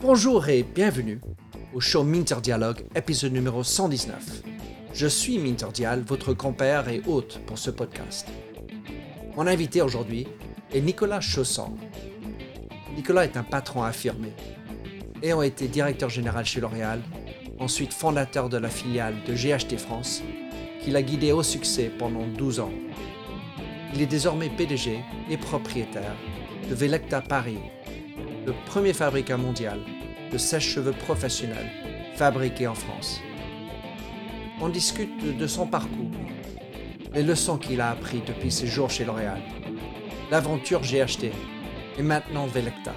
Bonjour et bienvenue au show Minter Dialogue, épisode numéro 119. Je suis Minter Dial, votre compère et hôte pour ce podcast. Mon invité aujourd'hui est Nicolas Chausson. Nicolas est un patron affirmé. Ayant été directeur général chez L'Oréal, ensuite fondateur de la filiale de GHT France, qu'il a guidé au succès pendant 12 ans. Il est désormais PDG et propriétaire de Velecta Paris, le premier fabricant mondial de sèche-cheveux professionnels fabriqués en France. On discute de son parcours, les leçons qu'il a apprises depuis ses jours chez L'Oréal, l'aventure GHT et maintenant Velecta.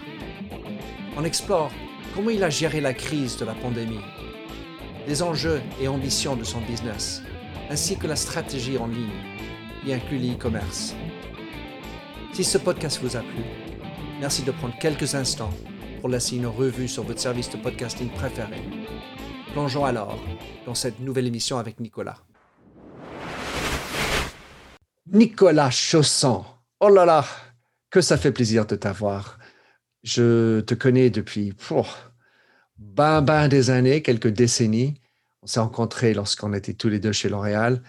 On explore comment il a géré la crise de la pandémie, les enjeux et ambitions de son business, ainsi que la stratégie en ligne, y inclut l'e-commerce. Si ce podcast vous a plu, merci de prendre quelques instants pour laisser une revue sur votre service de podcasting préféré. Plongeons alors dans cette nouvelle émission avec Nicolas. Nicolas Chausson. Oh là là, que ça fait plaisir de t'avoir. Je te connais depuis oh, ben, ben des années, quelques décennies. On s'est rencontrés lorsqu'on était tous les deux chez L'Oréal.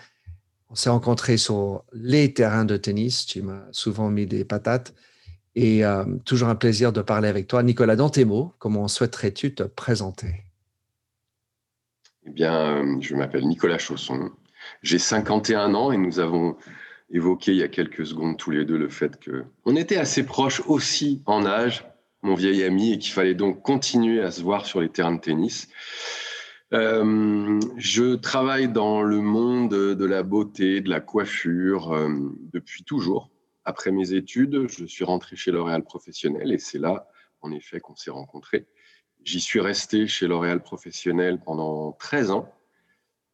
On s'est rencontrés sur les terrains de tennis. Tu m'as souvent mis des patates. Et euh, toujours un plaisir de parler avec toi. Nicolas, dans tes mots, comment souhaiterais-tu te présenter? Eh bien, euh, je m'appelle Nicolas Chausson. J'ai 51 ans et nous avons évoqué il y a quelques secondes tous les deux le fait qu'on était assez proches aussi en âge, mon vieil ami, et qu'il fallait donc continuer à se voir sur les terrains de tennis. Euh, je travaille dans le monde de la beauté, de la coiffure depuis toujours après mes études, je suis rentré chez L'Oréal Professionnel et c'est là, en effet, qu'on s'est rencontrés. J'y suis resté chez L'Oréal Professionnel pendant 13 ans,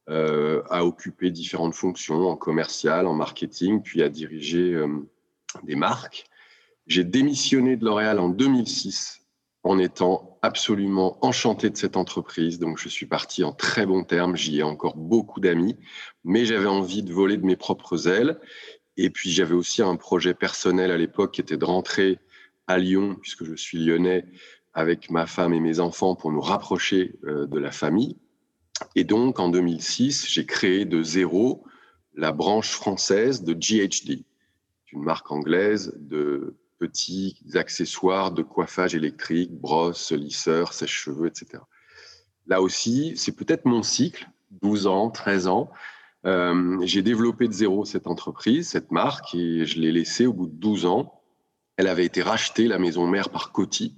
euh, à occuper différentes fonctions en commercial, en marketing, puis à diriger euh, des marques. J'ai démissionné de L'Oréal en 2006 en étant absolument enchanté de cette entreprise. Donc, je suis parti en très bons termes. J'y ai encore beaucoup d'amis, mais j'avais envie de voler de mes propres ailes. Et puis j'avais aussi un projet personnel à l'époque qui était de rentrer à Lyon, puisque je suis lyonnais, avec ma femme et mes enfants pour nous rapprocher euh, de la famille. Et donc en 2006, j'ai créé de zéro la branche française de GHD, une marque anglaise de petits accessoires de coiffage électrique, brosses, lisseurs, sèche-cheveux, etc. Là aussi, c'est peut-être mon cycle, 12 ans, 13 ans, euh, j'ai développé de zéro cette entreprise, cette marque, et je l'ai laissée au bout de 12 ans. Elle avait été rachetée, la maison mère, par Coty.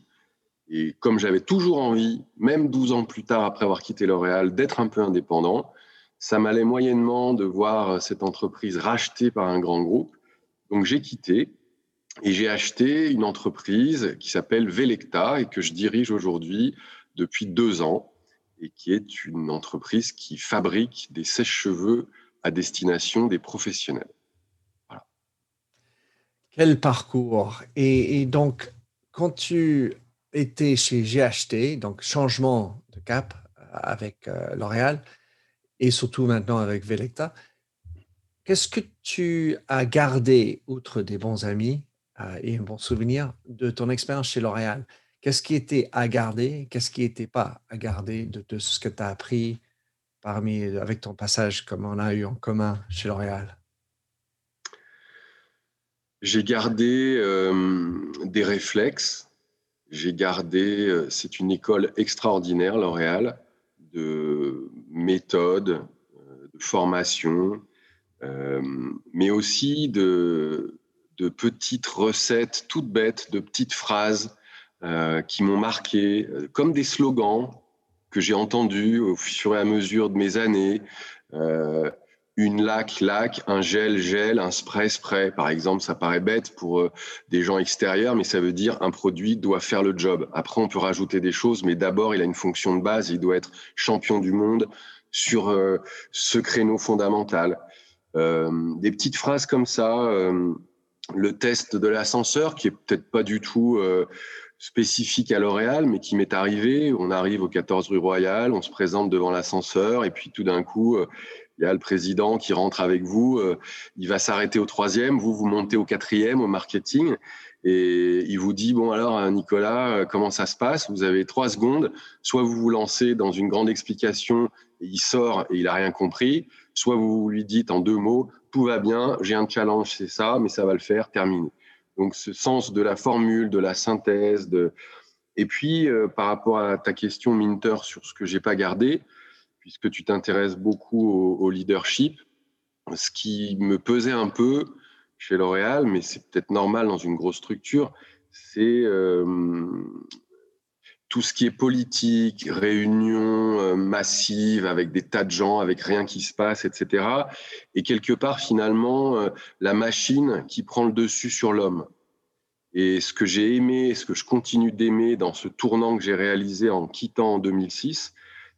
Et comme j'avais toujours envie, même 12 ans plus tard, après avoir quitté L'Oréal, d'être un peu indépendant, ça m'allait moyennement de voir cette entreprise rachetée par un grand groupe. Donc j'ai quitté et j'ai acheté une entreprise qui s'appelle Velecta et que je dirige aujourd'hui depuis deux ans et qui est une entreprise qui fabrique des sèches-cheveux à destination des professionnels. Quel parcours et, donc, quand tu étais chez GHT, donc changement de cap avec euh, L'Oréal et surtout maintenant avec Velecta, qu'est-ce que tu as gardé, outre des bons amis euh, et un bon souvenir, de ton expérience chez L'Oréal Qu'est-ce qui était à garder? Qu'est-ce qui n'était pas à garder de, ce que tu as appris parmi, avec ton passage comme on a eu en commun chez L'Oréal? J'ai gardé des réflexes. J'ai gardé, c'est une école extraordinaire, L'Oréal, de méthode, de formation, mais aussi de, de petites recettes toutes bêtes, de petites phrases euh, qui m'ont marqué, euh, comme des slogans que j'ai entendus au fur et à mesure de mes années. Euh, une lac, lac, un gel, gel, un spray, spray. Par exemple, ça paraît bête pour des gens extérieurs, mais ça veut dire un produit doit faire le job. Après, on peut rajouter des choses, mais d'abord, il a une fonction de base. Il doit être champion du monde sur ce créneau fondamental. des petites phrases comme ça. Le test de l'ascenseur, qui est peut-être pas du tout spécifique à L'Oréal, mais qui m'est arrivé. On arrive au 14 rue Royale, on se présente devant l'ascenseur, et puis tout d'un coup, euh, il y a le président qui rentre avec vous, euh, il va s'arrêter au troisième, vous, vous montez au quatrième au marketing, et il vous dit, bon alors euh, Nicolas, euh, comment ça se passe? Vous avez trois secondes, soit vous vous lancez dans une grande explication, et il sort et il n'a rien compris, soit vous lui dites en deux mots, tout va bien, j'ai un challenge, c'est ça, mais ça va le faire, terminé. Donc ce sens de la formule, de la synthèse, de... et puis par rapport à ta question Minter sur ce que j'ai pas gardé, puisque tu t'intéresses beaucoup au, leadership. Ce qui me pesait un peu chez L'Oréal, mais c'est peut-être normal dans une grosse structure, c'est euh, tout ce qui est politique, réunions euh, massives avec des tas de gens, avec rien qui se passe, etc. Et quelque part, finalement, euh, la machine qui prend le dessus sur l'homme. Et ce que j'ai aimé, ce que je continue d'aimer dans ce tournant que j'ai réalisé en quittant en 2006,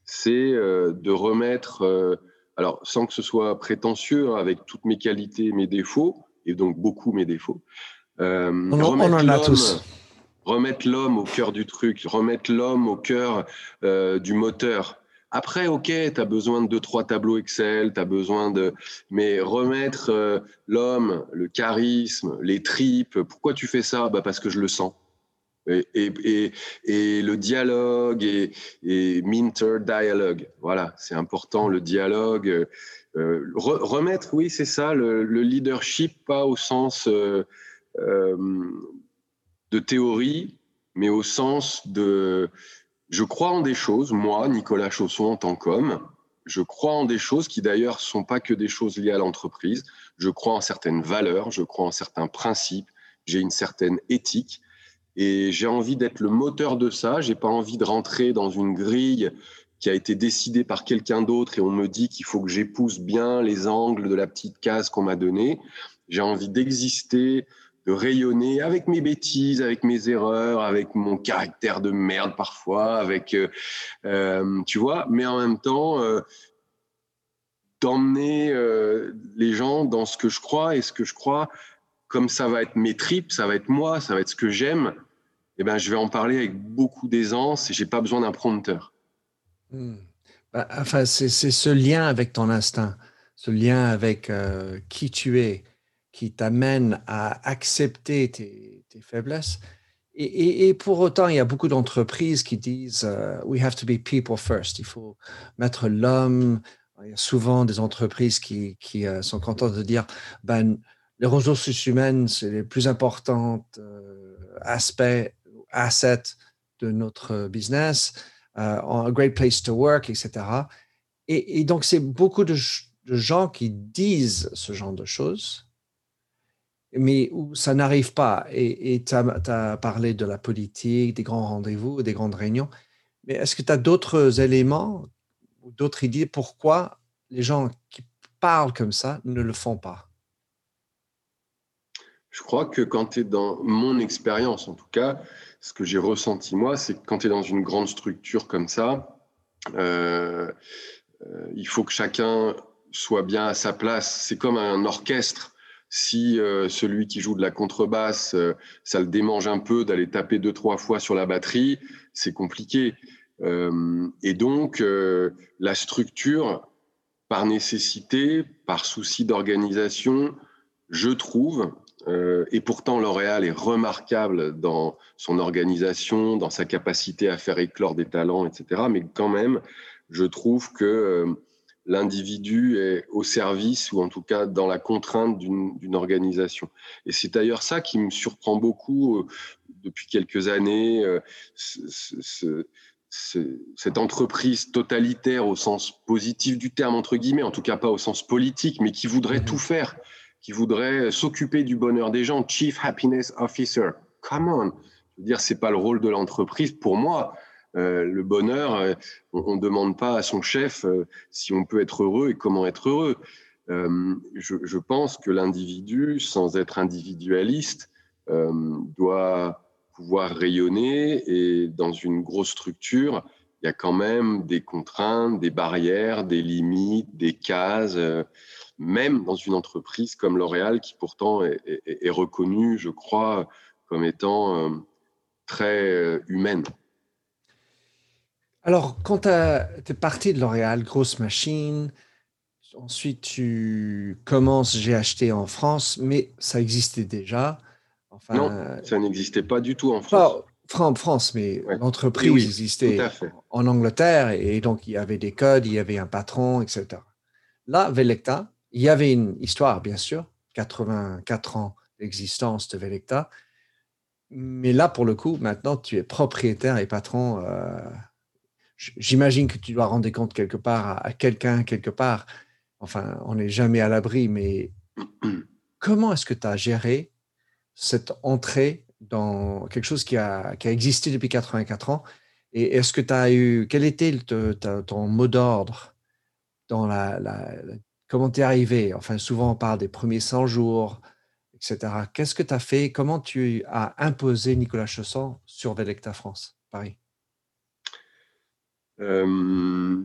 c'est euh, de remettre, alors sans que ce soit prétentieux, hein, avec toutes mes qualités, mes défauts, et donc beaucoup mes défauts. On, en a tous. Remettre l'homme au cœur du truc, remettre l'homme au cœur du moteur. Après, ok, tu as besoin de deux, trois tableaux Excel, tu as besoin de. Mais remettre l'homme, le charisme, les tripes, pourquoi tu fais ça? Bah Parce que je le sens. Et, et, le dialogue et, Minter dialogue, voilà, c'est important le dialogue. Euh, remettre, oui, c'est ça, le, leadership, pas au sens euh, euh, de théorie, mais au sens de. Je crois en des choses, moi, Nicolas Chausson, en tant qu'homme, je crois en des choses qui d'ailleurs sont pas que des choses liées à l'entreprise. Je crois en certaines valeurs, je crois en certains principes, j'ai une certaine éthique et j'ai envie d'être le moteur de ça. J'ai pas envie de rentrer dans une grille qui a été décidée par quelqu'un d'autre et on me dit qu'il faut que j'épouse bien les angles de la petite case qu'on m'a donnée. J'ai envie d'exister, de rayonner avec mes bêtises, avec mes erreurs, avec mon caractère de merde parfois, avec, euh, euh tu vois, mais en même temps, euh, d'emmener les gens dans ce que je crois et ce que je crois, comme ça va être mes tripes, ça va être moi, ça va être ce que j'aime, eh ben, je vais en parler avec beaucoup d'aisance et j'ai pas besoin d'un prompteur. Hmm. Bah, enfin, c'est ce lien avec ton instinct, ce lien avec qui tu es, qui t'amène à accepter tes, faiblesses. Et, pour autant, il y a beaucoup d'entreprises qui disent euh, We have to be people first. Il faut mettre l'homme. Il y a souvent des entreprises qui, euh, sont contentes de dire ben, les ressources humaines, c'est les plus importants aspects asset de notre business, euh, a great place to work, etc. Et, donc, c'est beaucoup de, gens qui disent ce genre de choses, mais où ça n'arrive pas. Et tu as, parlé de la politique, des grands rendez-vous, des grandes réunions. Mais est-ce que tu as d'autres éléments ou d'autres idées pourquoi les gens qui parlent comme ça ne le font pas? Je crois que quand tu es dans mon expérience, en tout cas, ce que j'ai ressenti moi, c'est que quand tu es dans une grande structure comme ça, euh, euh, il faut que chacun soit bien à sa place. C'est comme un orchestre. Si euh, celui qui joue de la contrebasse, ça le démange un peu d'aller taper deux, trois fois sur la batterie, c'est compliqué. et donc, la structure, par nécessité, par souci d'organisation, je trouve, euh, et pourtant, L'Oréal est remarquable dans son organisation, dans sa capacité à faire éclore des talents, etc. Mais quand même, je trouve que euh, l'individu est au service, ou en tout cas dans la contrainte d'une organisation. Et c'est d'ailleurs ça qui me surprend beaucoup euh, depuis quelques années, cette entreprise totalitaire au sens positif du terme, entre guillemets, en tout cas pas au sens politique, mais qui voudrait tout faire qui voudrait s'occuper du bonheur des gens, Chief Happiness Officer. Come on. Je veux dire, c'est pas le rôle de l'entreprise. Pour moi, euh, le bonheur, euh, on ne demande pas à son chef euh, si on peut être heureux et comment être heureux. Je, pense que l'individu, sans être individualiste, doit pouvoir rayonner et dans une grosse structure, il y a quand même des contraintes, des barrières, des limites, des cases même dans une entreprise comme L'Oréal, qui pourtant est, reconnue, je crois, comme étant euh, très euh, humaine. Alors, quand tu es parti de L'Oréal, grosse machine, ensuite, tu commences, j'ai acheté en France, mais ça existait déjà. Enfin, non, ça n'existait pas du tout en France. Pas en France, mais l'entreprise existait en Angleterre et donc il y avait des codes, il y avait un patron, etc. Là, Velecta, il y avait une histoire, bien sûr, 84 ans d'existence de Velecta, mais là, pour le coup, maintenant, tu es propriétaire et patron. Euh, j'imagine que tu dois rendre compte quelque part à, quelqu'un, quelque part. Enfin, on n'est jamais à l'abri, mais comment est-ce que tu as géré cette entrée dans quelque chose qui a, qui a existé depuis 84 ans? Et est-ce que tu as eu. Quel était ton mot d'ordre dans la, la comment tu es arrivé? Enfin, souvent, on parle des premiers 100 jours, etc. Qu'est-ce que tu as fait? Comment tu as imposé Nicolas Chausson sur Velecta France, Paris? Euh,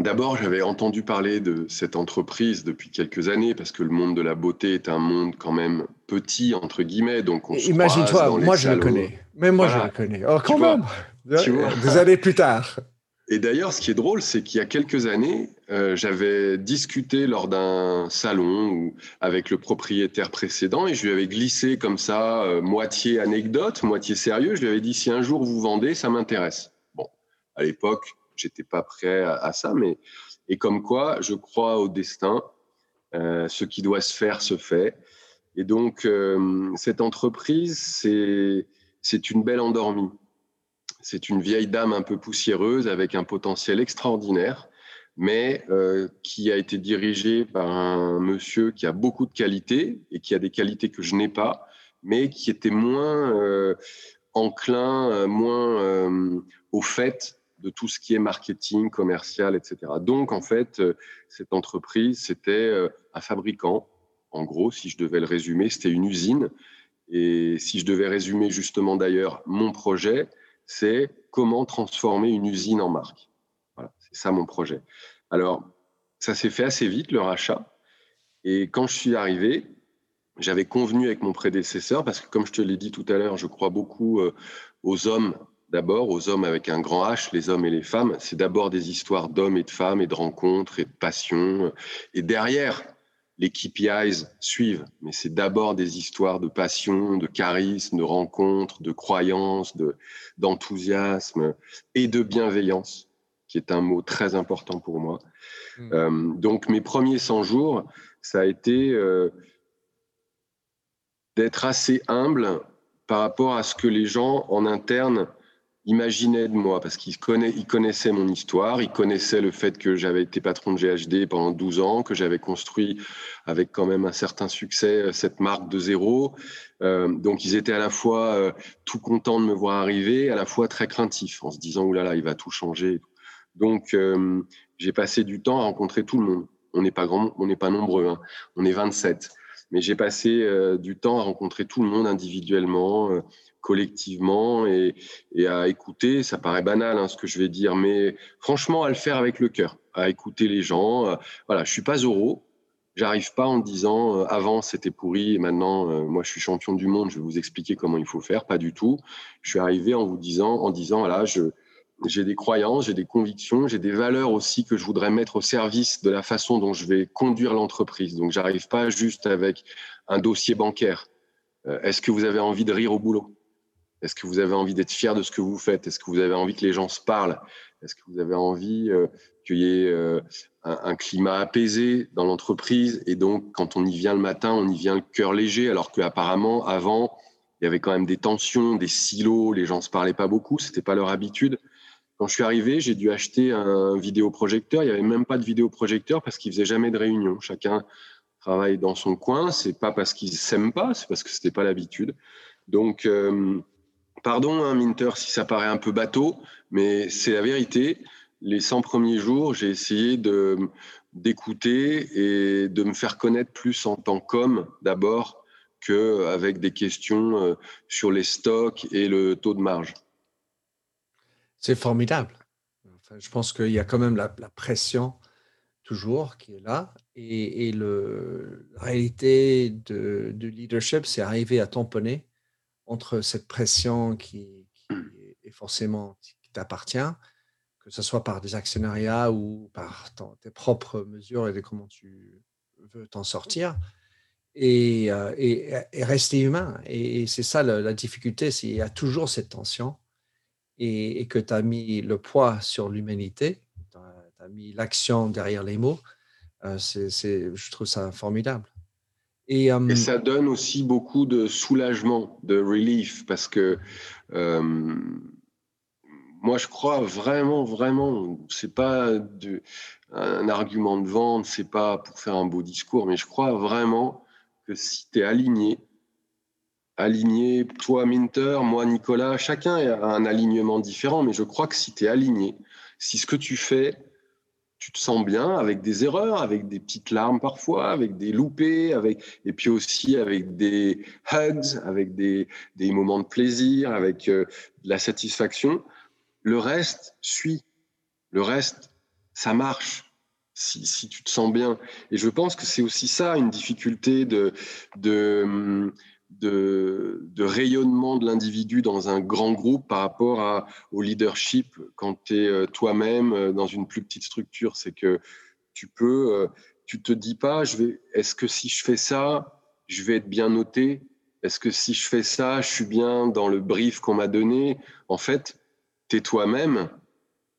D'abord, j'avais entendu parler de cette entreprise depuis quelques années parce que le monde de la beauté est un monde quand même petit, entre guillemets. Donc Imagine-toi, moi je le connais. Mais moi je le connais. Oh, quand même Des années plus tard. Et d'ailleurs, ce qui est drôle, c'est qu'il y a quelques années, euh, j'avais discuté lors d'un salon avec le propriétaire précédent et je lui avais glissé comme ça, euh, moitié anecdote, moitié sérieux. Je lui avais dit si un jour vous vendez, ça m'intéresse. À l'époque, j'étais pas prêt à, ça, mais et comme quoi, je crois au destin. Euh, ce qui doit se faire se fait. Et donc, cette entreprise, c'est une belle endormie. C'est une vieille dame un peu poussiéreuse avec un potentiel extraordinaire, mais euh, qui a été dirigée par un monsieur qui a beaucoup de qualités et qui a des qualités que je n'ai pas, mais qui était moins euh, enclin, euh, moins au fait de tout ce qui est marketing, commercial, etc. Donc, en fait, cette entreprise, c'était un fabricant. En gros, si je devais le résumer, c'était une usine. Et si je devais résumer justement d'ailleurs mon projet, c'est comment transformer une usine en marque. Voilà, c'est ça mon projet. Alors, ça s'est fait assez vite, le rachat. Et quand je suis arrivé, j'avais convenu avec mon prédécesseur, parce que comme je te l'ai dit tout à l'heure, je crois beaucoup euh, aux hommes d'abord, aux hommes avec un grand H, les hommes et les femmes. C'est d'abord des histoires d'hommes et de femmes et de rencontres et de passions. Et derrière, les KPIs suivent, mais c'est d'abord des histoires de passion, de charisme, de rencontres, de croyances, de, d'enthousiasme et de bienveillance, qui est un mot très important pour moi. Hmm. Euh, donc mes premiers 100 jours, ça a été euh, d'être assez humble par rapport à ce que les gens en interne imaginait de moi parce qu'il connaît, il connaissait mon histoire, il connaissait le fait que j'avais été patron de GHD pendant 12 ans, que j'avais construit avec quand même un certain succès euh, cette marque de zéro. Euh, donc ils étaient à la fois euh, tout contents de me voir arriver, à la fois très craintifs en se disant oulala, il va tout changer. Donc j'ai passé du temps à rencontrer tout le monde. On n'est pas grand, on n'est pas nombreux, hein. on est 27. Mais j'ai passé du temps à rencontrer tout le monde individuellement collectivement et, à écouter. Ça paraît banal hein, ce que je vais dire, mais franchement à le faire avec le cœur, à écouter les gens. Euh, voilà, je suis pas euro. J'arrive pas en disant euh, avant c'était pourri et maintenant euh, moi je suis champion du monde, je vais vous expliquer comment il faut faire. Pas du tout. Je suis arrivé en vous disant, en disant voilà, je j'ai des croyances, j'ai des convictions, j'ai des valeurs aussi que je voudrais mettre au service de la façon dont je vais conduire l'entreprise. Donc j'arrive pas juste avec un dossier bancaire. Est-ce que vous avez envie de rire au boulot? Est-ce que vous avez envie d'être fier de ce que vous faites? Est-ce que vous avez envie que les gens se parlent? Est-ce que vous avez envie euh, qu'il y ait euh, un, climat apaisé dans l'entreprise? Et donc, quand on y vient le matin, on y vient le cœur léger, alors qu'apparemment, avant, il y avait quand même des tensions, des silos, les gens se parlaient pas beaucoup, ce n'était pas leur habitude. Je suis arrivé, j'ai dû acheter un vidéoprojecteur. Il n'y avait même pas de vidéoprojecteur parce qu'ils faisaient jamais de réunion. Chacun travaille dans son coin. C'est pas parce qu'ils s'aiment pas, c'est parce que c'était pas l'habitude. Donc, euh, Pardon, hein, Minter, si ça paraît un peu bateau, mais c'est la vérité. Les 100 premiers jours, j'ai essayé d'écouter et de me faire connaître plus en tant qu'homme d'abord qu'avec des questions euh, sur les stocks et le taux de marge. C'est formidable. je pense qu'il y a quand même la, pression toujours qui est là. Et, le, la réalité de, de leadership, c'est arriver à tamponner entre cette pression qui, est forcément qui t'appartient, que ce soit par des actionnariats ou par tes propres mesures et de comment tu veux t'en sortir. Et, rester humain. Et, c'est ça la, difficulté, c'est qu'il y a toujours cette tension et, que tu as mis le poids sur l'humanité, tu as, mis l'action derrière les mots. c'est, je trouve ça formidable. Et, ça donne aussi beaucoup de soulagement, de relief, parce que moi, je crois vraiment, vraiment, c'est pas un argument de vente, c'est pas pour faire un beau discours, mais je crois vraiment que si tu es aligné, aligné, toi Minter, moi Nicolas, chacun a un alignement différent, mais je crois que si tu es aligné, si ce que tu fais, tu te sens bien avec des erreurs, avec des petites larmes parfois, avec des loupés, avec, et puis aussi avec des hugs, avec des, moments de plaisir, avec euh, de la satisfaction. Le reste suit. Le reste, ça marche. Si, si, tu te sens bien. Et je pense que c'est aussi ça une difficulté de, de, de, rayonnement de l'individu dans un grand groupe par rapport au leadership quand tu es euh, toi-même euh, dans une plus petite structure. C'est que tu peux, euh, tu te dis pas, je vais, est-ce que si je fais ça, je vais être bien noté? Est-ce que si je fais ça, je suis bien dans le brief qu'on m'a donné? En fait, tu es toi-même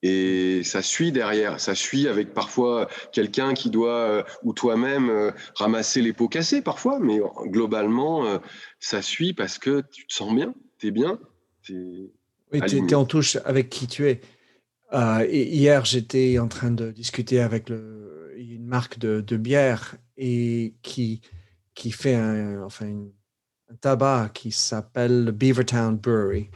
et ça suit derrière, ça suit avec parfois quelqu'un qui doit, euh, ou toi-même, euh, ramasser les pots cassés parfois, mais globalement, euh, ça suit parce que tu te sens bien, tu es bien. oui, tu es, en touche avec qui tu es. et hier, j'étais en train de discuter avec le, une marque de, bière et qui, qui fait un, enfin, un tabac qui s'appelle Beavertown Brewery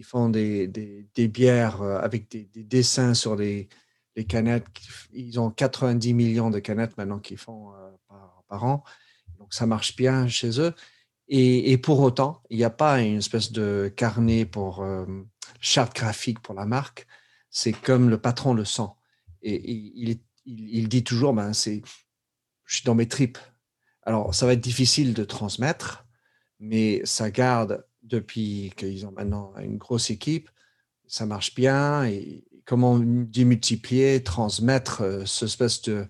ils font des, des, bières euh, avec des, dessins sur les, les, canettes. Ils ont 90 millions de canettes maintenant qu'ils font euh, par, an. Donc, ça marche bien chez eux. Et, pour autant, il n'y a pas une espèce de carnet pour euh, charte graphique pour la marque. C'est comme le patron le sent. Et, il, il, dit toujours, ben, c'est, je suis dans mes tripes. Alors, ça va être difficile de transmettre, mais ça garde depuis qu'ils ont maintenant une grosse équipe, ça marche bien. Et comment démultiplier, transmettre euh, ce espèce de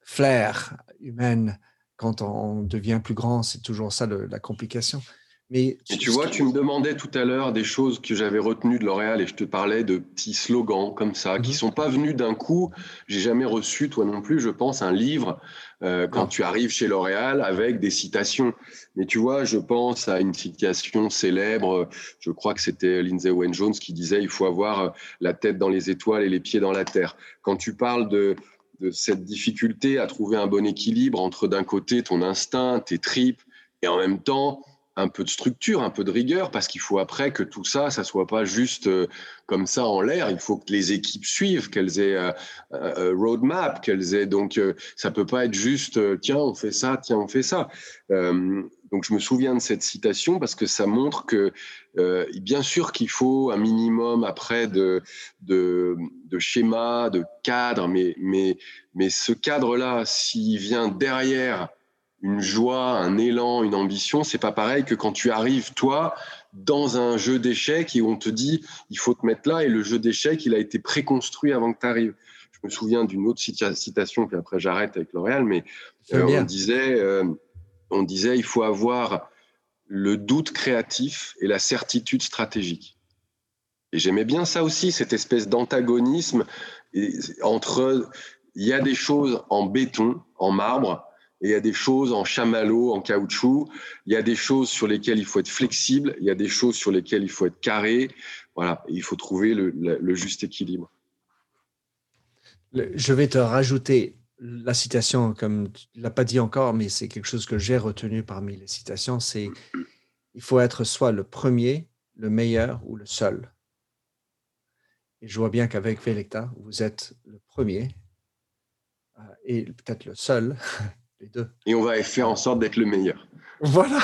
flair humain quand on devient plus grand, c'est toujours ça la complication. Mais tu vois, tu me demandais tout à l'heure des choses que j'avais retenues de L'Oréal et je te parlais de petits slogans comme ça, qui qui mhm. sont pas venus d'un coup. J'ai jamais reçu, toi non plus, je pense, un livre euh, quand tu arrives chez L'Oréal avec des citations. Mais tu vois, je pense à une citation célèbre, je crois que c'était Lindsay Owen Jones qui disait il faut avoir la tête dans les étoiles et les pieds dans la terre. Quand tu parles de de cette difficulté à trouver un bon équilibre entre d'un côté ton instinct, tes tripes, et en même temps un peu de structure, un peu de rigueur, parce qu'il faut après que tout ça, ça soit pas juste euh, comme ça en l'air. Il faut que les équipes suivent, qu'elles aient un euh, euh, roadmap, qu'elles aient donc ça peut pas être juste tiens on fait ça, tiens on fait ça. donc je me souviens de cette citation parce que ça montre que bien sûr qu'il faut un minimum après de de, de schéma, de cadre, mais mais mais ce cadre là, s'il vient derrière une joie, un élan, une ambition, c'est pas pareil que quand tu arrives toi dans un jeu d'échecs et on te dit il faut te mettre là et le jeu d'échecs il a été préconstruit avant que tu arrives. Je me souviens d'une autre citation puis après j'arrête avec L'Oréal, mais euh, on disait euh, on disait il faut avoir le doute créatif et la certitude stratégique. Et j'aimais bien ça aussi, cette espèce d'antagonisme entre il y a des choses en béton, en marbre, et il y a des choses en chamallow, en caoutchouc. Il y a des choses sur lesquelles il faut être flexible. Il y a des choses sur lesquelles il faut être carré. Voilà, il faut trouver le, juste équilibre. Je vais te rajouter la citation, comme tu ne l'as pas dit encore, mais c'est quelque chose que j'ai retenu parmi les citations, c'est il faut être soit le premier, le meilleur ou le seul. Et je vois bien qu'avec Velecta, vous êtes le premier euh, et peut-être le seul Et on va faire en sorte d'être le meilleur. Voilà,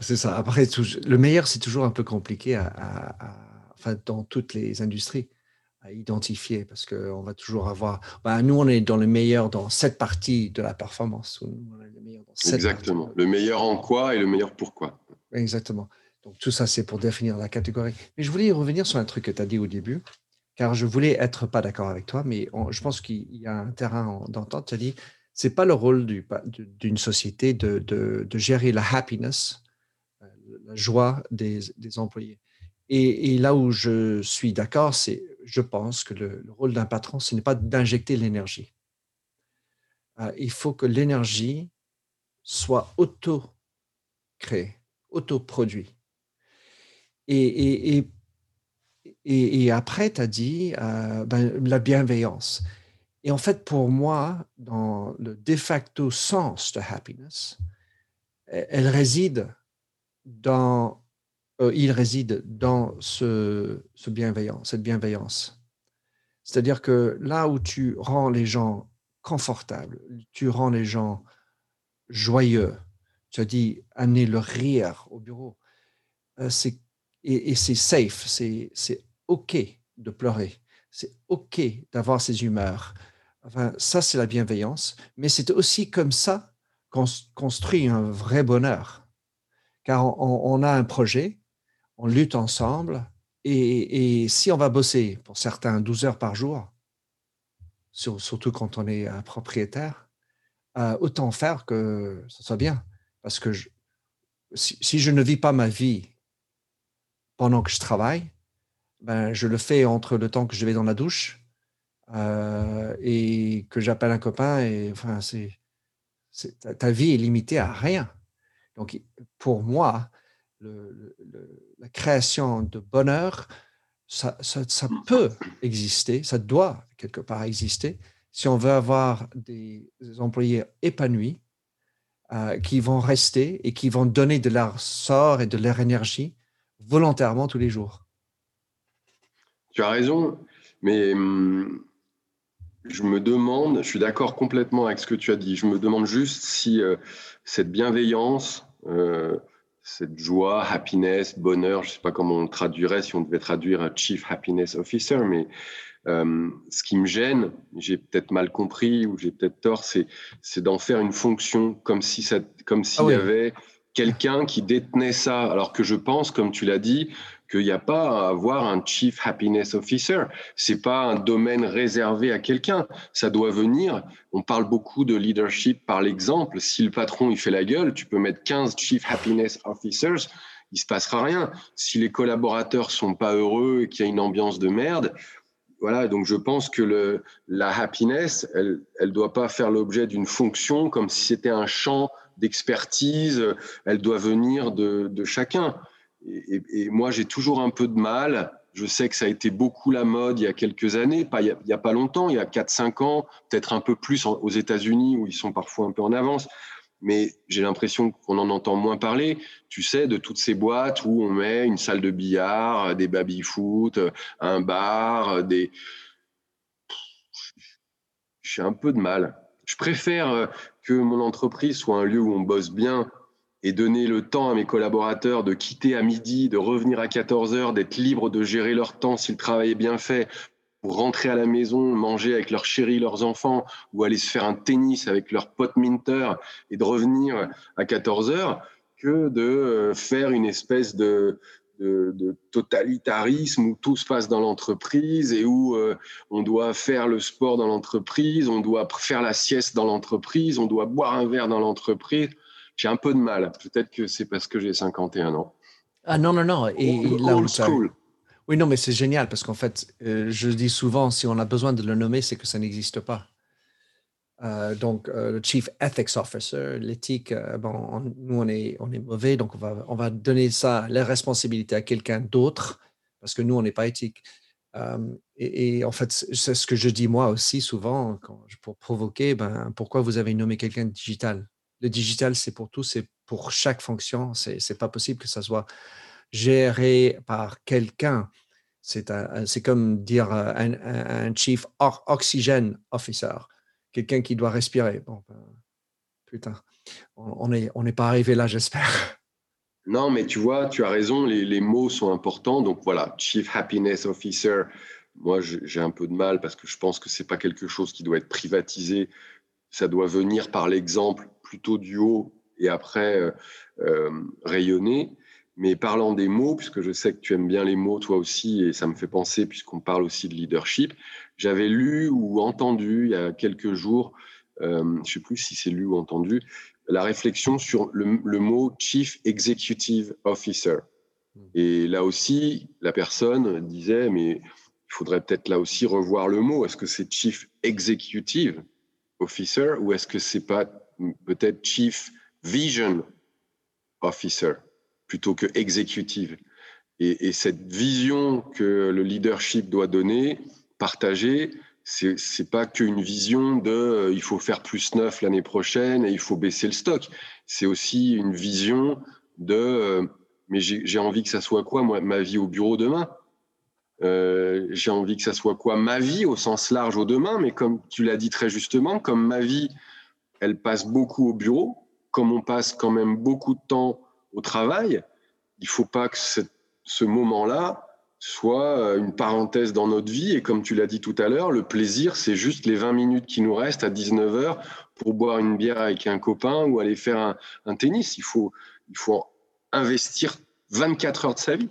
c'est ça. Après, le meilleur, c'est toujours un peu compliqué à, enfin, dans toutes les industries à identifier parce qu'on va toujours avoir. Bah, nous, on est dans le meilleur dans cette partie de la performance. Exactement. Le meilleur en quoi et le meilleur pourquoi. Exactement. Donc, tout ça, c'est pour définir la catégorie. Mais je voulais revenir sur un truc que tu as dit au début. car je voulais être pas d'accord avec toi, mais je pense qu'il y a un terrain d'entente. Tu as dit, c'est pas le rôle d'une société de, de, gérer la happiness, euh, la joie des, employés. Et, là où je suis d'accord, c'est, je pense que le, rôle d'un patron, ce n'est pas d'injecter l'énergie. Euh, il faut que l'énergie soit auto-créée, auto-produite. Et, et, et, après, tu as dit euh, ben, la bienveillance. Et en fait, pour moi, dans le de facto sens de happiness, elle réside dans, euh, il réside dans ce, bienveillance, cette bienveillance. C'est-à-dire que là où tu rends les gens confortables, tu rends les gens joyeux, tu as dit amener le rire au bureau, euh, c'est et, c'est safe, c'est OK de pleurer, c'est OK d'avoir ses humeurs. Enfin, ça, c'est la bienveillance, mais c'est aussi comme ça qu'on construit un vrai bonheur. Car on, a un projet, on lutte ensemble, et, si on va bosser, pour certains, 12 heures par jour, surtout quand on est un propriétaire, euh, autant faire que ça soit bien. Parce que si, je ne vis pas ma vie pendant que je travaille, ben, je le fais entre le temps que je vais dans la douche euh, et que j'appelle un copain. Et enfin, c'est, ta, vie est limitée à rien. Donc, pour moi, la création de bonheur, ça, peut exister, ça doit quelque part exister si on veut avoir des, employés épanouis euh, qui vont rester et qui vont donner de leur sort et de leur énergie volontairement tous les jours. Tu as raison, mais hum, je me demande, je suis d'accord complètement avec ce que tu as dit, je me demande juste si euh, cette bienveillance, euh, cette joie, happiness, bonheur, je ne sais pas comment on le traduirait, si on devait traduire un Chief Happiness Officer, mais euh, ce qui me gêne, j'ai peut-être mal compris ou j'ai peut-être tort, c'est, d'en faire une fonction comme si ça, comme s'il ah y avait quelqu'un qui détenait ça, alors que je pense, comme tu l'as dit, qu'il n'y a pas à avoir un Chief Happiness Officer. C'est pas un domaine réservé à quelqu'un. Ça doit venir. On parle beaucoup de leadership par l'exemple. Si le patron il fait la gueule, tu peux mettre 15 Chief Happiness Officers, il se passera rien. Si les collaborateurs sont pas heureux et qu'il y a une ambiance de merde, voilà, donc je pense que le, la happiness, elle doit pas faire l'objet d'une fonction comme si c'était un champ d'expertise, elle doit venir de chacun. Et, moi, j'ai toujours un peu de mal. Je sais que ça a été beaucoup la mode il y a quelques années, pas il n'y a, pas longtemps, il y a 4-5 ans, peut-être un peu plus aux États-Unis où ils sont parfois un peu en avance. Mais j'ai l'impression qu'on en entend moins parler. Tu sais, de toutes ces boîtes où on met une salle de billard, des baby-foot, un bar, des. J'ai un peu de mal. Je préfère que mon entreprise soit un lieu où on bosse bien et donner le temps à mes collaborateurs de quitter à midi, de revenir à 14 heures, d'être libre de gérer leur temps si le travail est bien fait, pour rentrer à la maison, manger avec leurs chéris, leurs enfants, ou aller se faire un tennis avec leurs potes minter et de revenir à 14 heures, que de euh, faire une espèce de, de, totalitarisme où tout se passe dans l'entreprise et où euh, on doit faire le sport dans l'entreprise, on doit faire la sieste dans l'entreprise, on doit boire un verre dans l'entreprise j'ai un peu de mal. Peut-être que c'est parce que j'ai 51 ans. Ah non, non, non. Et, là, Old school. Oui, non, mais c'est génial parce qu'en fait, euh, je dis souvent, si on a besoin de le nommer, c'est que ça n'existe pas. Euh, donc, euh, le Chief Ethics Officer, l'éthique, bon, nous, on est, on est mauvais, donc on va, on va donner ça, la responsabilité à quelqu'un d'autre parce que nous, on n'est pas éthique. Et, et, en fait, c'est ce que je dis moi aussi souvent quand, pour provoquer, ben, pourquoi vous avez nommé quelqu'un de digital? Le digital, c'est pour tout, c'est pour chaque fonction. C'est n'est pas possible que ça soit géré par quelqu'un. C'est comme dire un, chief oxygen officer, quelqu'un qui doit respirer. Bon, ben, putain, on n'est on pas arrivé là, j'espère. Non, mais tu vois, tu as raison, les, mots sont importants. Donc voilà, Chief Happiness Officer, moi j'ai un peu de mal parce que je pense que ce n'est pas quelque chose qui doit être privatisé. Ça doit venir par l'exemple plutôt du haut et après euh, euh, rayonner. Mais parlant des mots, puisque je sais que tu aimes bien les mots toi aussi, et ça me fait penser, puisqu'on parle aussi de leadership, j'avais lu ou entendu il y a quelques jours, euh, je ne sais plus si c'est lu ou entendu, la réflexion sur le, le, mot Chief Executive Officer. Hmm. Et là aussi, la personne disait, mais il faudrait peut-être là aussi revoir le mot. Est-ce que c'est Chief Executive? Officer ou est-ce que c'est pas peut-être Chief Vision Officer plutôt que exécutive. Et, et, cette vision que le leadership doit donner, partager, c'est c'est pas qu'une vision de euh, il faut faire plus neuf l'année prochaine et il faut baisser le stock. C'est aussi une vision de euh, mais j'ai envie que ça soit quoi moi ma vie au bureau demain? Euh, j'ai envie que ça soit quoi ma vie au sens large au demain, mais comme tu l'as dit très justement, comme ma vie, elle passe beaucoup au bureau, comme on passe quand même beaucoup de temps au travail, il faut pas que ce moment-là soit euh, une parenthèse dans notre vie. Et comme tu l'as dit tout à l'heure, le plaisir, c'est juste les 20 minutes qui nous restent à 19h pour boire une bière avec un copain ou aller faire un, tennis. Il faut investir 24 heures de sa vie.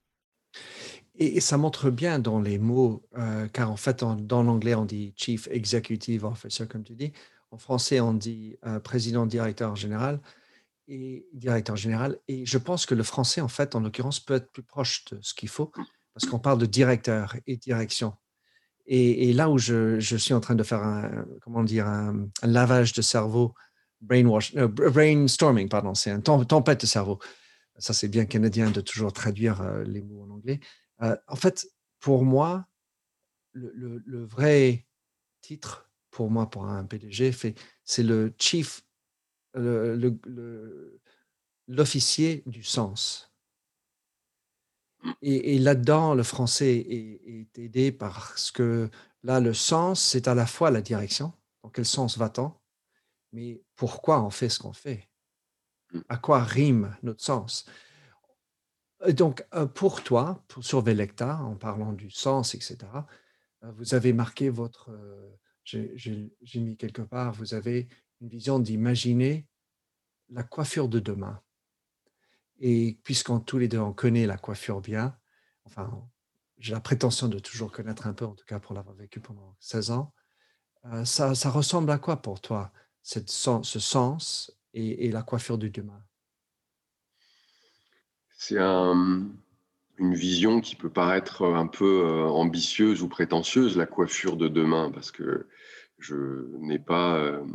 Et, ça montre bien dans les mots, euh, car en fait, dans l'anglais, on dit Chief Executive Officer, comme tu dis. En français, on dit euh, président directeur général et directeur général. Et je pense que le français, en fait, en l'occurrence, peut être plus proche de ce qu'il faut, parce qu'on parle de directeur et direction. Et, là où je, suis en train de faire un, comment dire, un, lavage de cerveau, brainwash, euh, brainstorming, pardon, c'est une tem- tempête de cerveau. Ça, c'est bien canadien de toujours traduire les mots en anglais. Euh, en fait, pour moi, le, le- le vrai titre, pour moi, pour un PDG, c'est le chief, l'officier du sens. Et, et là-dedans, le français est, est aidé parce que là, le sens, c'est à la fois la direction. Dans quel sens va-t-on Mais pourquoi on fait ce qu'on fait? À quoi rime notre sens? Donc, euh, pour toi, pour, sur Velecta, en parlant du sens, etc., euh, vous avez marqué votre, euh, j'ai mis quelque part, vous avez une vision d'imaginer la coiffure de demain. Et puisqu'en tous les deux, on connaît la coiffure bien, enfin, j'ai la prétention de toujours connaître un peu, en tout cas pour l'avoir vécu pendant 16 ans, euh, ça, ressemble à quoi pour toi, ce sens et, et la coiffure du demain? C'est un- une vision qui peut paraître un peu euh, ambitieuse ou prétentieuse, la coiffure de demain, parce que je n'ai pas euh,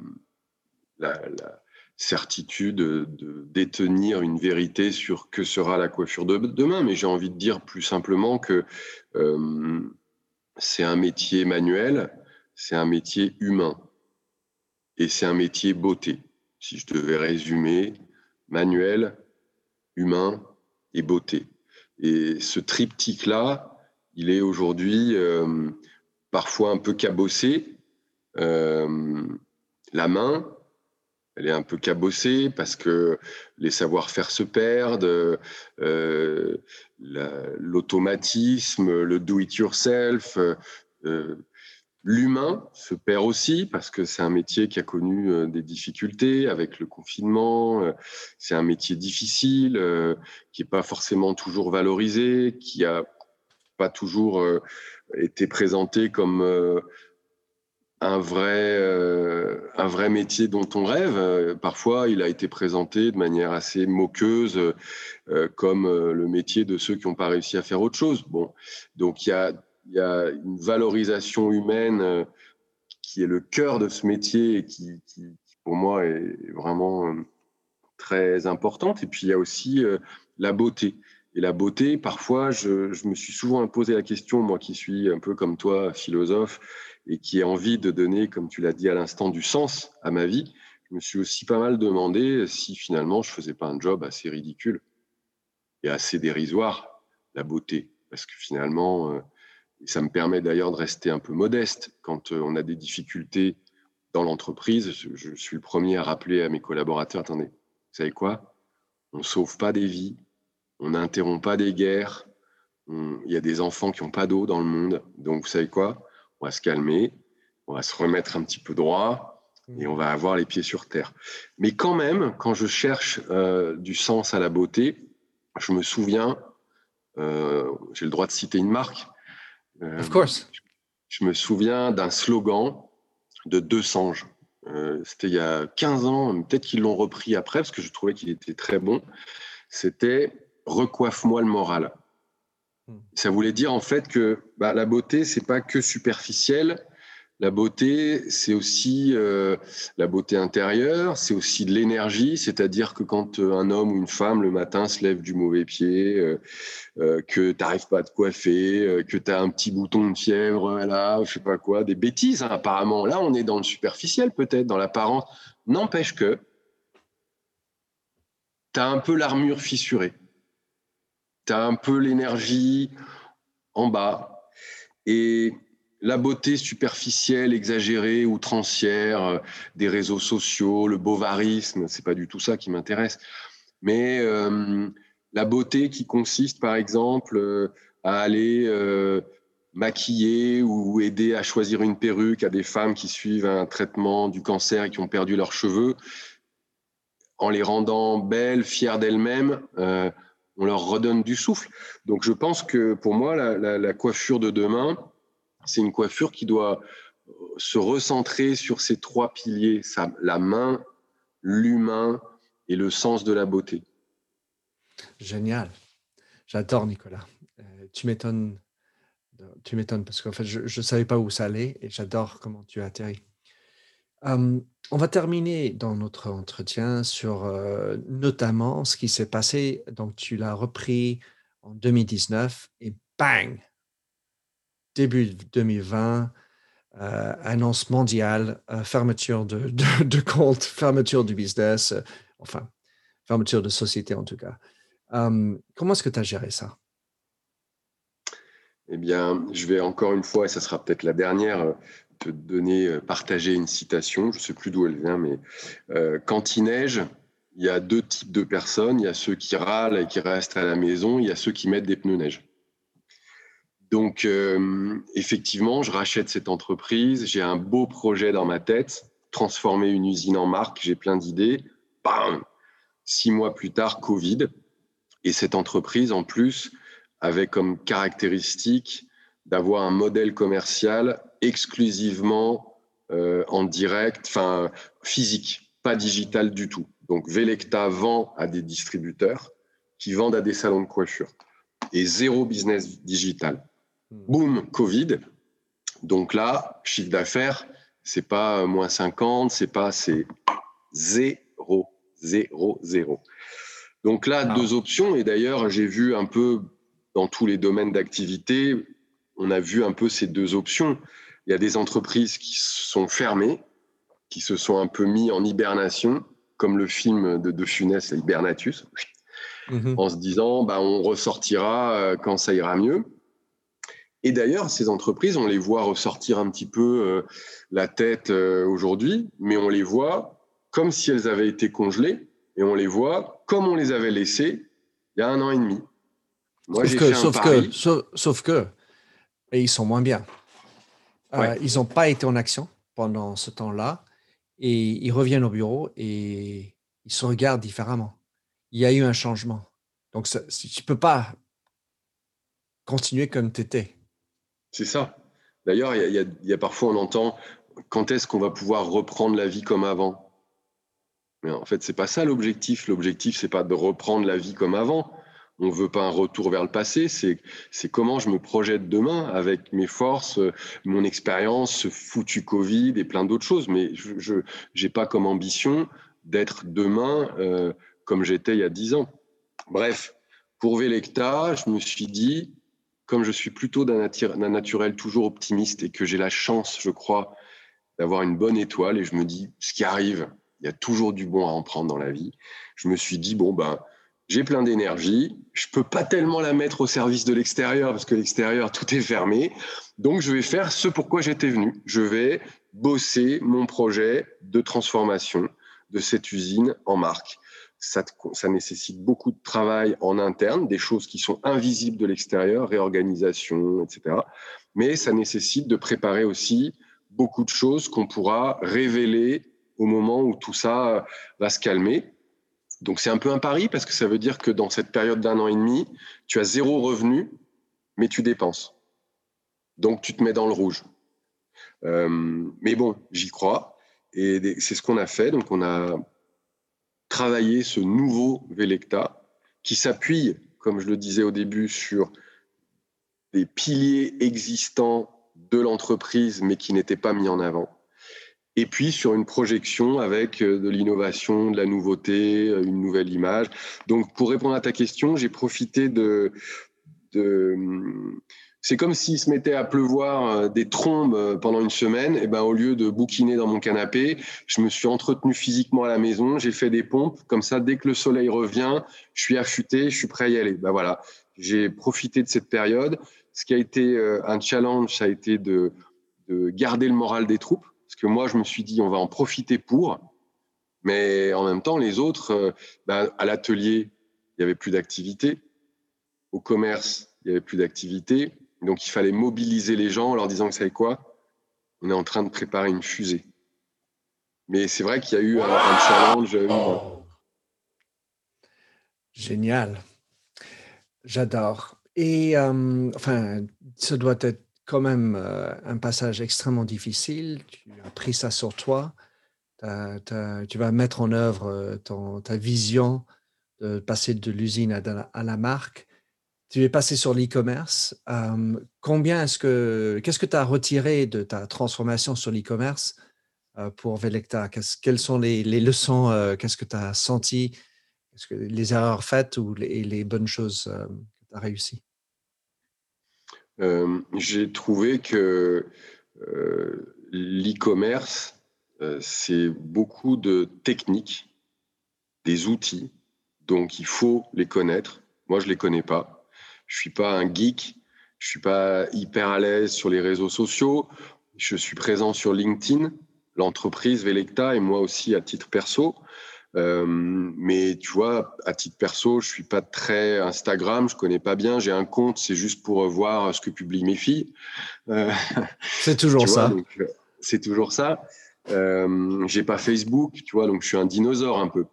la, certitude de, détenir une vérité sur que sera la coiffure de demain, mais j'ai envie de dire plus simplement que euh, c'est un métier manuel, c'est un métier humain, et c'est un métier beauté. Si je devais résumer, manuel, humain, et beauté. Et ce triptyque-là, il est aujourd'hui euh, parfois un peu cabossé. Euh, la main, elle est un peu cabossée parce que les savoir-faire se perdent, euh, la- l'automatisme, le do-it-yourself. L'humain se perd aussi parce que c'est un métier qui a connu euh, des difficultés avec le confinement. euh, C'est un métier difficile, euh, qui n'est pas forcément toujours valorisé, qui a pas toujours été présenté comme un vrai, un vrai métier dont on rêve. Parfois, il a été présenté de manière assez moqueuse, comme le métier de ceux qui n'ont pas réussi à faire autre chose. Bon, donc il y a, il y a une valorisation humaine euh, qui est le cœur de ce métier et qui, pour moi, est vraiment très importante. Et puis, il y a aussi la beauté. Et la beauté, parfois, je, je, me suis souvent posé la question, moi qui suis un peu comme toi, philosophe, et qui ai envie de donner, comme tu l'as dit à l'instant, du sens à ma vie, je me suis aussi pas mal demandé si finalement je faisais pas un job assez ridicule et assez dérisoire, la beauté. Parce que finalement, euh, ça me permet d'ailleurs de rester un peu modeste quand euh, on a des difficultés dans l'entreprise. Je, suis le premier à rappeler à mes collaborateurs, attendez, vous savez quoi? On ne sauve pas des vies, on n'interrompt pas des guerres. Il y a des enfants qui n'ont pas d'eau dans le monde. Donc, vous savez quoi? On va se calmer, on va se remettre un petit peu droit et on va avoir les pieds sur terre. Mais quand même, quand je cherche euh, du sens à la beauté, je me souviens, euh, j'ai le droit de citer une marque. Euh, of course. Je me souviens d'un slogan de Deux Sanges. C'était il y a 15 ans, peut-être qu'ils l'ont repris après parce que je trouvais qu'il était très bon. C'était recoiffe-moi le moral. Hmm. Ça voulait dire en fait que bah, la beauté, c'est pas que superficiel. La beauté, c'est aussi euh, la beauté intérieure, c'est aussi de l'énergie, c'est-à-dire que quand euh, un homme ou une femme le matin se lève du mauvais pied, euh, que tu n'arrives pas à te coiffer, que tu as un petit bouton de fièvre, là, je sais pas quoi, des bêtises hein, apparemment. Là, on est dans le superficiel peut-être, dans l'apparence. N'empêche que tu as un peu l'armure fissurée tu as un peu l'énergie en bas. Et la beauté superficielle, exagérée, outrancière euh, des réseaux sociaux, le bovarisme, c'est pas du tout ça qui m'intéresse. Mais euh, la beauté qui consiste, par exemple, euh, à aller maquiller ou aider à choisir une perruque à des femmes qui suivent un traitement du cancer et qui ont perdu leurs cheveux, en les rendant belles, fières d'elles-mêmes on leur redonne du souffle. Donc je pense que pour moi, la, coiffure de demain, c'est une coiffure qui doit euh, se recentrer sur ces trois piliers, la main, l'humain et le sens de la beauté. Génial. J'adore Nicolas. Euh, tu m'étonnes. Tu m'étonnes parce qu'en fait, je ne savais pas où ça allait et j'adore comment tu as atterri on va terminer dans notre entretien sur notamment ce qui s'est passé. Donc, tu l'as repris en 2019 et bang, début 2020, annonce mondiale, fermeture de, compte, fermeture du business, enfin, fermeture de société en tout cas. comment est-ce que tu as géré ça? Eh bien, je vais encore une fois, et ça sera peut-être la dernière, te donner, euh, partager une citation, je ne sais plus d'où elle vient, mais euh, quand il neige, il y a deux types de personnes. Il y a ceux qui râlent et qui restent à la maison, il y a ceux qui mettent des pneus neige. Donc, euh, effectivement, je rachète cette entreprise, j'ai un beau projet dans ma tête, transformer une usine en marque, j'ai plein d'idées. Bam Six mois plus tard, Covid. Et cette entreprise, en plus, avait comme caractéristique d'avoir un modèle commercial exclusivement euh, en direct, enfin physique, pas digital du tout. Donc Velecta vend à des distributeurs qui vendent à des salons de coiffure et zéro business digital. Hmm. Boum, Covid. Donc là, chiffre d'affaires, c'est pas moins 50, c'est pas, c'est zéro, zéro, zéro. Donc là, deux options. Et d'ailleurs, j'ai vu un peu dans tous les domaines d'activité, on a vu un peu ces deux options. Il y a des entreprises qui sont fermées, qui se sont un peu mis en hibernation, comme le film de De Funès, Hibernatus, mhm. en se disant bah, on ressortira euh, quand ça ira mieux. Et d'ailleurs, ces entreprises, on les voit ressortir un petit peu euh, la tête euh, aujourd'hui, mais on les voit comme si elles avaient été congelées, et on les voit comme on les avait laissées il y a un an et demi. Moi, sauf, que, sauf, que, sauf, que, et ils sont moins bien. Euh, ils n'ont pas été en action pendant ce temps-là et ils reviennent au bureau et ils se regardent différemment. Il y a eu un changement. Donc, tu ne peux pas continuer comme tu étais. C'est ça. D'ailleurs, il y, a parfois, on entend quand est-ce qu'on va pouvoir reprendre la vie comme avant? Mais en fait, c'est pas ça l'objectif. L'objectif, c'est pas de reprendre la vie comme avant. On ne veut pas un retour vers le passé, c'est comment je me projette demain avec mes forces, mon expérience, ce foutu Covid et plein d'autres choses. Mais je n'ai pas comme ambition d'être demain euh, comme j'étais il y a dix ans. Bref, pour Vélecta, je me suis dit, comme je suis plutôt d'un naturel toujours optimiste et que j'ai la chance, je crois, d'avoir une bonne étoile, et je me dis, ce qui arrive, il y a toujours du bon à en prendre dans la vie. Je me suis dit, bon, ben, j'ai plein d'énergie, je peux pas tellement la mettre au service de l'extérieur parce que l'extérieur, tout est fermé. Donc, je vais faire ce pourquoi j'étais venu. Je vais bosser mon projet de transformation de cette usine en marque. Ça, nécessite beaucoup de travail en interne, des choses qui sont invisibles de l'extérieur, réorganisation, etc. Mais ça nécessite de préparer aussi beaucoup de choses qu'on pourra révéler au moment où tout ça va se calmer. Donc c'est un peu un pari parce que ça veut dire que dans cette période d'un an et demi, tu as zéro revenu, mais tu dépenses. Donc tu te mets dans le rouge. Euh, mais bon, j'y crois. Et c'est ce qu'on a fait. Donc on a travaillé ce nouveau Velecta qui s'appuie, comme je le disais au début, sur des piliers existants de l'entreprise, mais qui n'étaient pas mis en avant et puis sur une projection avec euh, de l'innovation, de la nouveauté, euh, une nouvelle image. Donc pour répondre à ta question, j'ai profité de, de c'est comme s'il se mettait à pleuvoir euh, des trombes pendant une semaine. Et ben au lieu de bouquiner dans mon canapé, je me suis entretenu physiquement à la maison. J'ai fait des pompes comme ça. Dès que le soleil revient, je suis affûté, je suis prêt à y aller. Ben voilà, j'ai profité de cette période. Ce qui a été un challenge, ça a été de, de garder le moral des troupes parce que moi, je me suis dit, on va en profiter pour. Mais en même temps, les autres, euh, ben, à l'atelier, il n'y avait plus d'activité. Au commerce, il n'y avait plus d'activité. Donc, il fallait mobiliser les gens en leur disant, vous savez quoi? On est en train de préparer une fusée. Mais c'est vrai qu'il y a eu un, challenge. Euh, Génial. J'adore. Et euh, enfin, ça doit être quand même euh, un passage extrêmement difficile. Tu as pris ça sur toi. tu vas mettre en œuvre ton, ta vision de passer de l'usine à, la marque. Tu es passé sur l'e-commerce. Euh, combien est-ce que qu'est-ce que tu as retiré de ta transformation sur l'e-commerce pour Velecta Quelles sont les, leçons Qu'est-ce que tu as senti? Les erreurs faites ou les, les bonnes choses que tu as réussies? Euh, j'ai trouvé que euh, l'e-commerce, euh, c'est beaucoup de techniques, des outils, donc il faut les connaître. Moi, je les connais pas. Je suis pas un geek, je suis pas hyper à l'aise sur les réseaux sociaux. Je suis présent sur LinkedIn, l'entreprise Velecta et moi aussi à titre perso. Euh, mais tu vois, à titre perso, je suis pas très Instagram, je connais pas bien. J'ai un compte, c'est juste pour voir ce que publient mes filles. Euh, c'est toujours ça. Euh, c'est toujours ça. J'ai pas Facebook, tu vois, donc je suis un dinosaure un peu.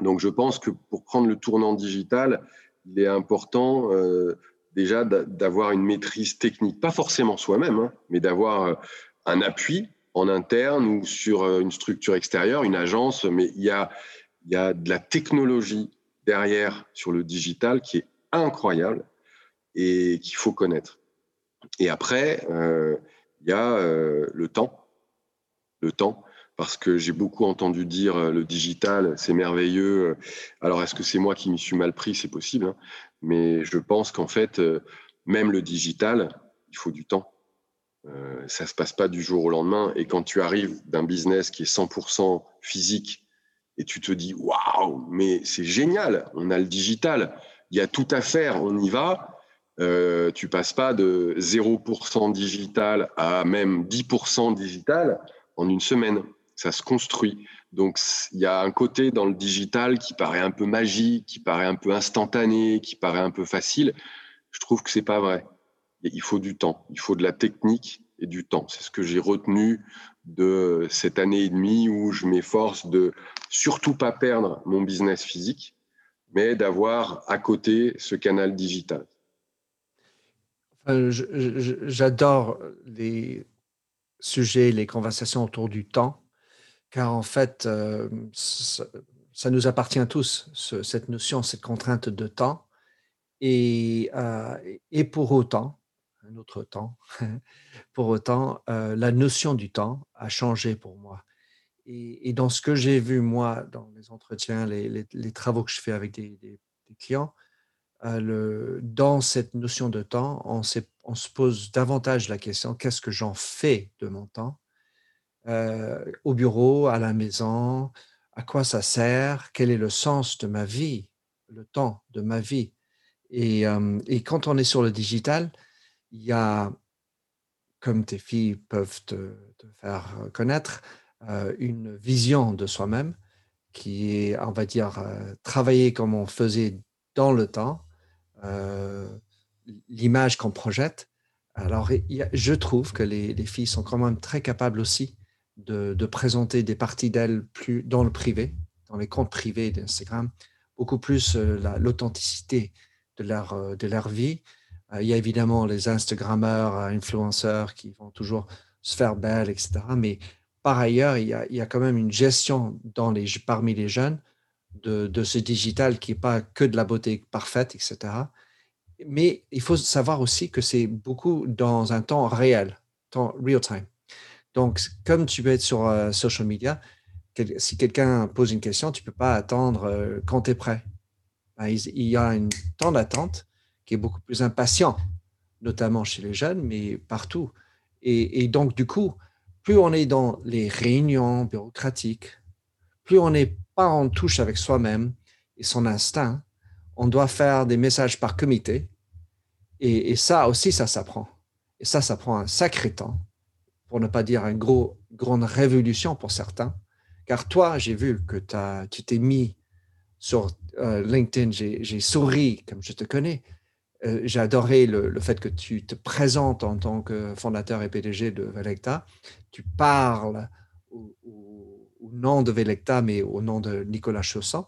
Donc je pense que pour prendre le tournant digital, il est important euh, déjà d'avoir une maîtrise technique, pas forcément soi-même, hein, mais d'avoir un appui en interne ou sur une structure extérieure, une agence. Mais il y a, y a de la technologie derrière sur le digital qui est incroyable et qu'il faut connaître. Et après, euh, il y a euh, le temps. Le temps, parce que j'ai beaucoup entendu dire euh, le digital, c'est merveilleux. Alors, est-ce que c'est moi qui m'y suis mal pris? C'est possible. Hein. mais je pense qu'en fait, même le digital, il faut du temps. ça ne se passe pas du jour au lendemain. Et quand tu arrives d'un business qui est 100% physique, et tu te dis waouh, mais c'est génial, on a le digital, il y a tout à faire, on y va. Euh, tu passes pas de 0% digital à même 10% digital en une semaine. Ça se construit. Donc il y a un côté dans le digital qui paraît un peu magique, qui paraît un peu instantané, qui paraît un peu facile. Je trouve que c'est pas vrai. Il faut du temps, il faut de la technique et du temps. C'est ce que j'ai retenu de cette année et demie où je m'efforce de surtout pas perdre mon business physique, mais d'avoir à côté ce canal digital. J'adore les sujets, les conversations autour du temps, car en fait, euh, ça, nous appartient tous, cette notion, cette contrainte de temps. Et, et pour autant, un autre temps, pour autant, la notion du temps a changé pour moi. Et, dans ce que j'ai vu, moi, dans les entretiens, les, travaux que je fais avec des, clients, dans cette notion de temps, on, se pose davantage la question, qu'est-ce que j'en fais de mon temps au bureau, à la maison, à quoi ça sert, quel est le sens de ma vie, le temps de ma vie. Et, et quand on est sur le digital, il y a, comme tes filles peuvent te, faire connaître, euh, une vision de soi-même qui est, on va dire, euh, travailler comme on faisait dans le temps, euh, l'image qu'on projette. Alors, je trouve que les, filles sont quand même très capables aussi de, présenter des parties d'elles plus dans le privé, dans les comptes privés d'Instagram, beaucoup plus l'authenticité de leur, de leur vie. il y a évidemment les Instagrammeurs, influenceurs qui vont toujours se faire belle, etc. Mais par ailleurs, il y, a, quand même une gestion dans les, parmi les jeunes de, ce digital qui n'est pas que de la beauté parfaite, etc. Mais il faut savoir aussi que c'est beaucoup dans un temps réel, temps real time. Donc, comme tu peux être sur euh, social media, si quelqu'un pose une question, tu ne peux pas attendre euh, quand tu es prêt. Ben, il, y a un temps d'attente qui est beaucoup plus impatient, notamment chez les jeunes, mais partout. et donc, du coup, plus on est dans les réunions bureaucratiques, plus on n'est pas en touche avec soi-même et son instinct, on doit faire des messages par comité. Et, ça aussi, ça s'apprend. Et ça, ça prend un sacré temps, pour ne pas dire une gros, grande révolution pour certains. Car toi, j'ai vu que tu t'es mis sur euh, LinkedIn, j'ai souri comme je te connais. Euh, j'ai adoré le, fait que tu te présentes en tant que fondateur et PDG de Velecta. Tu parles au, nom de Velecta, mais au nom de Nicolas Chausson.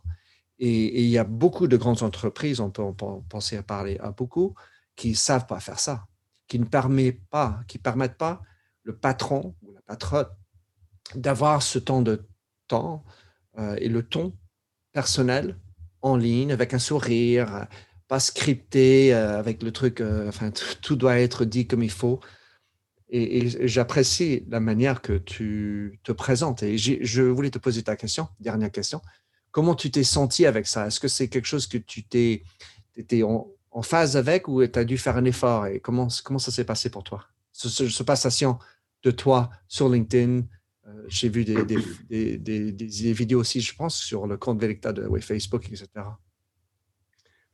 Et, il y a beaucoup de grandes entreprises, on peut penser à parler à beaucoup, qui ne savent pas faire ça, qui ne pas, qui permettent pas le patron ou la patronne d'avoir ce temps de temps euh, et le ton personnel en ligne avec un sourire, pas scripté euh, avec le truc, euh, enfin, tout doit être dit comme il faut. Et, j'apprécie la manière que tu te présentes. Et je voulais te poser ta question, dernière question. Comment tu t'es senti avec ça? Est-ce que c'est quelque chose que tu t'es étais en, phase avec ou tu as dû faire un effort? Et comment, comment ça s'est passé pour toi? Ce, ce, passation de toi sur LinkedIn, euh, j'ai vu des, vidéos aussi, je pense, sur le compte Velecta de Facebook, etc.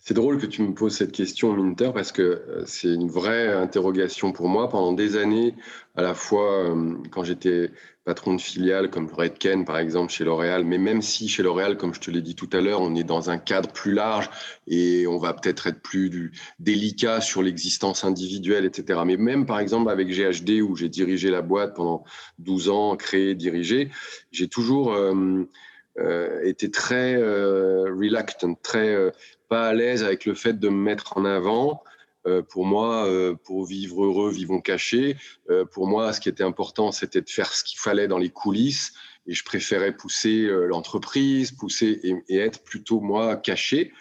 C'est drôle que tu me poses cette question, Minter, parce que euh, c'est une vraie interrogation pour moi. Pendant des années, à la fois euh, quand j'étais patron de filiale comme Redken, par exemple, chez L'Oréal, mais même si chez L'Oréal, comme je te l'ai dit tout à l'heure, on est dans un cadre plus large et on va peut-être être plus délicat sur l'existence individuelle, etc. Mais même, par exemple, avec GHD, où j'ai dirigé la boîte pendant 12 ans, créé, dirigé, j'ai toujours... Euh, été très reluctant, très pas à l'aise avec le fait de me mettre en avant. Euh, pour moi, euh, pour vivre heureux, vivons cachés. Euh, pour moi, ce qui était important, c'était de faire ce qu'il fallait dans les coulisses. Et je préférais pousser l'entreprise, pousser et, être plutôt moi caché.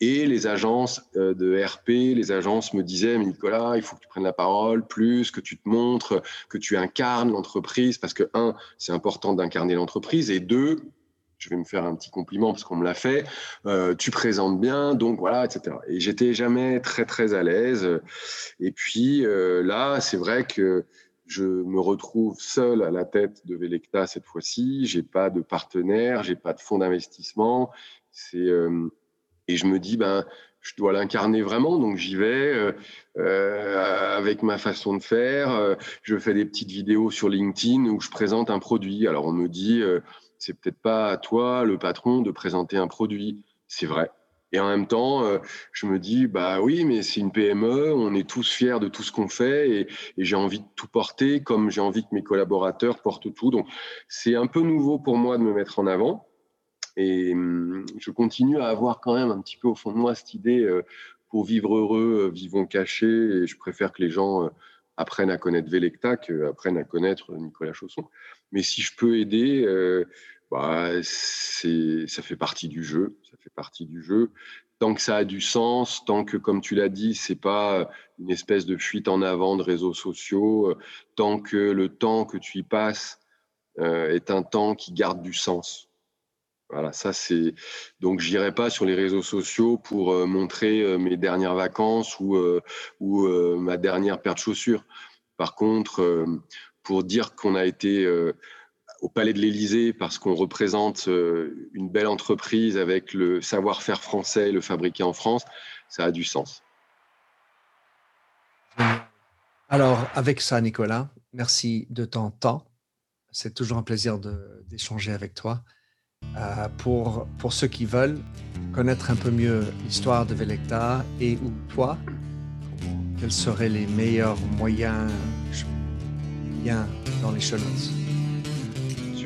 Et les agences de RP, les agences me disaient, Nicolas, il faut que tu prennes la parole plus, que tu te montres, que tu incarnes l'entreprise, parce que, un, c'est important d'incarner l'entreprise, et deux, je vais me faire un petit compliment parce qu'on me l'a fait. Euh, tu présentes bien, donc voilà, etc. Et j'étais jamais très très à l'aise. Et puis euh, là, c'est vrai que je me retrouve seul à la tête de Velecta cette fois-ci. J'ai pas de partenaire, j'ai pas de fonds d'investissement. Euh, et je me dis ben je dois l'incarner vraiment, donc j'y vais avec ma façon de faire. je fais des petites vidéos sur LinkedIn où je présente un produit. Alors on me dit c'est peut-être pas à toi, le patron, de présenter un produit. C'est vrai. Et en même temps, euh, je me dis, bah oui, mais c'est une PME, on est tous fiers de tout ce qu'on fait et, j'ai envie de tout porter comme j'ai envie que mes collaborateurs portent tout. Donc, c'est un peu nouveau pour moi de me mettre en avant. Et hum, je continue à avoir quand même un petit peu au fond de moi cette idée, euh, pour vivre heureux, euh, vivons cachés. Et je préfère que les gens apprennent à connaître Vélecta qu'apprennent à connaître Nicolas Chausson. Mais si je peux aider, bah, ça fait partie du jeu. Ça fait partie du jeu. tant que ça a du sens, tant que, comme tu l'as dit, c'est pas une espèce de fuite en avant de réseaux sociaux, euh, tant que le temps que tu y passes euh, est un temps qui garde du sens. Voilà, ça c'est. Donc, j'irai pas sur les réseaux sociaux pour euh, montrer mes dernières vacances ou, ou ma dernière paire de chaussures. Par contre, pour dire qu'on a été au Palais de l'Élysée parce qu'on représente euh, une belle entreprise avec le savoir-faire français, le fabriqué en France, ça a du sens. Alors, avec ça, Nicolas, merci de ton temps. C'est toujours un plaisir d'échanger avec toi. Euh, pour, pour ceux qui veulent connaître un peu mieux l'histoire de Velecta et ou toi, quels seraient les meilleurs moyens, liens dans les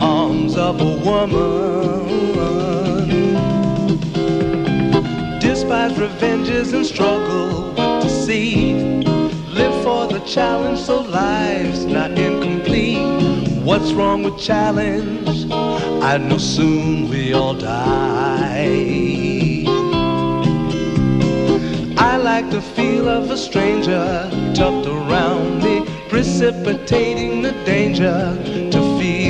arms of a woman. Despise revenges and struggle with deceit. Live for the challenge so life's not incomplete. What's wrong with challenge? I know soon we all die. I like the feel of a stranger tucked around me, precipitating the danger to feel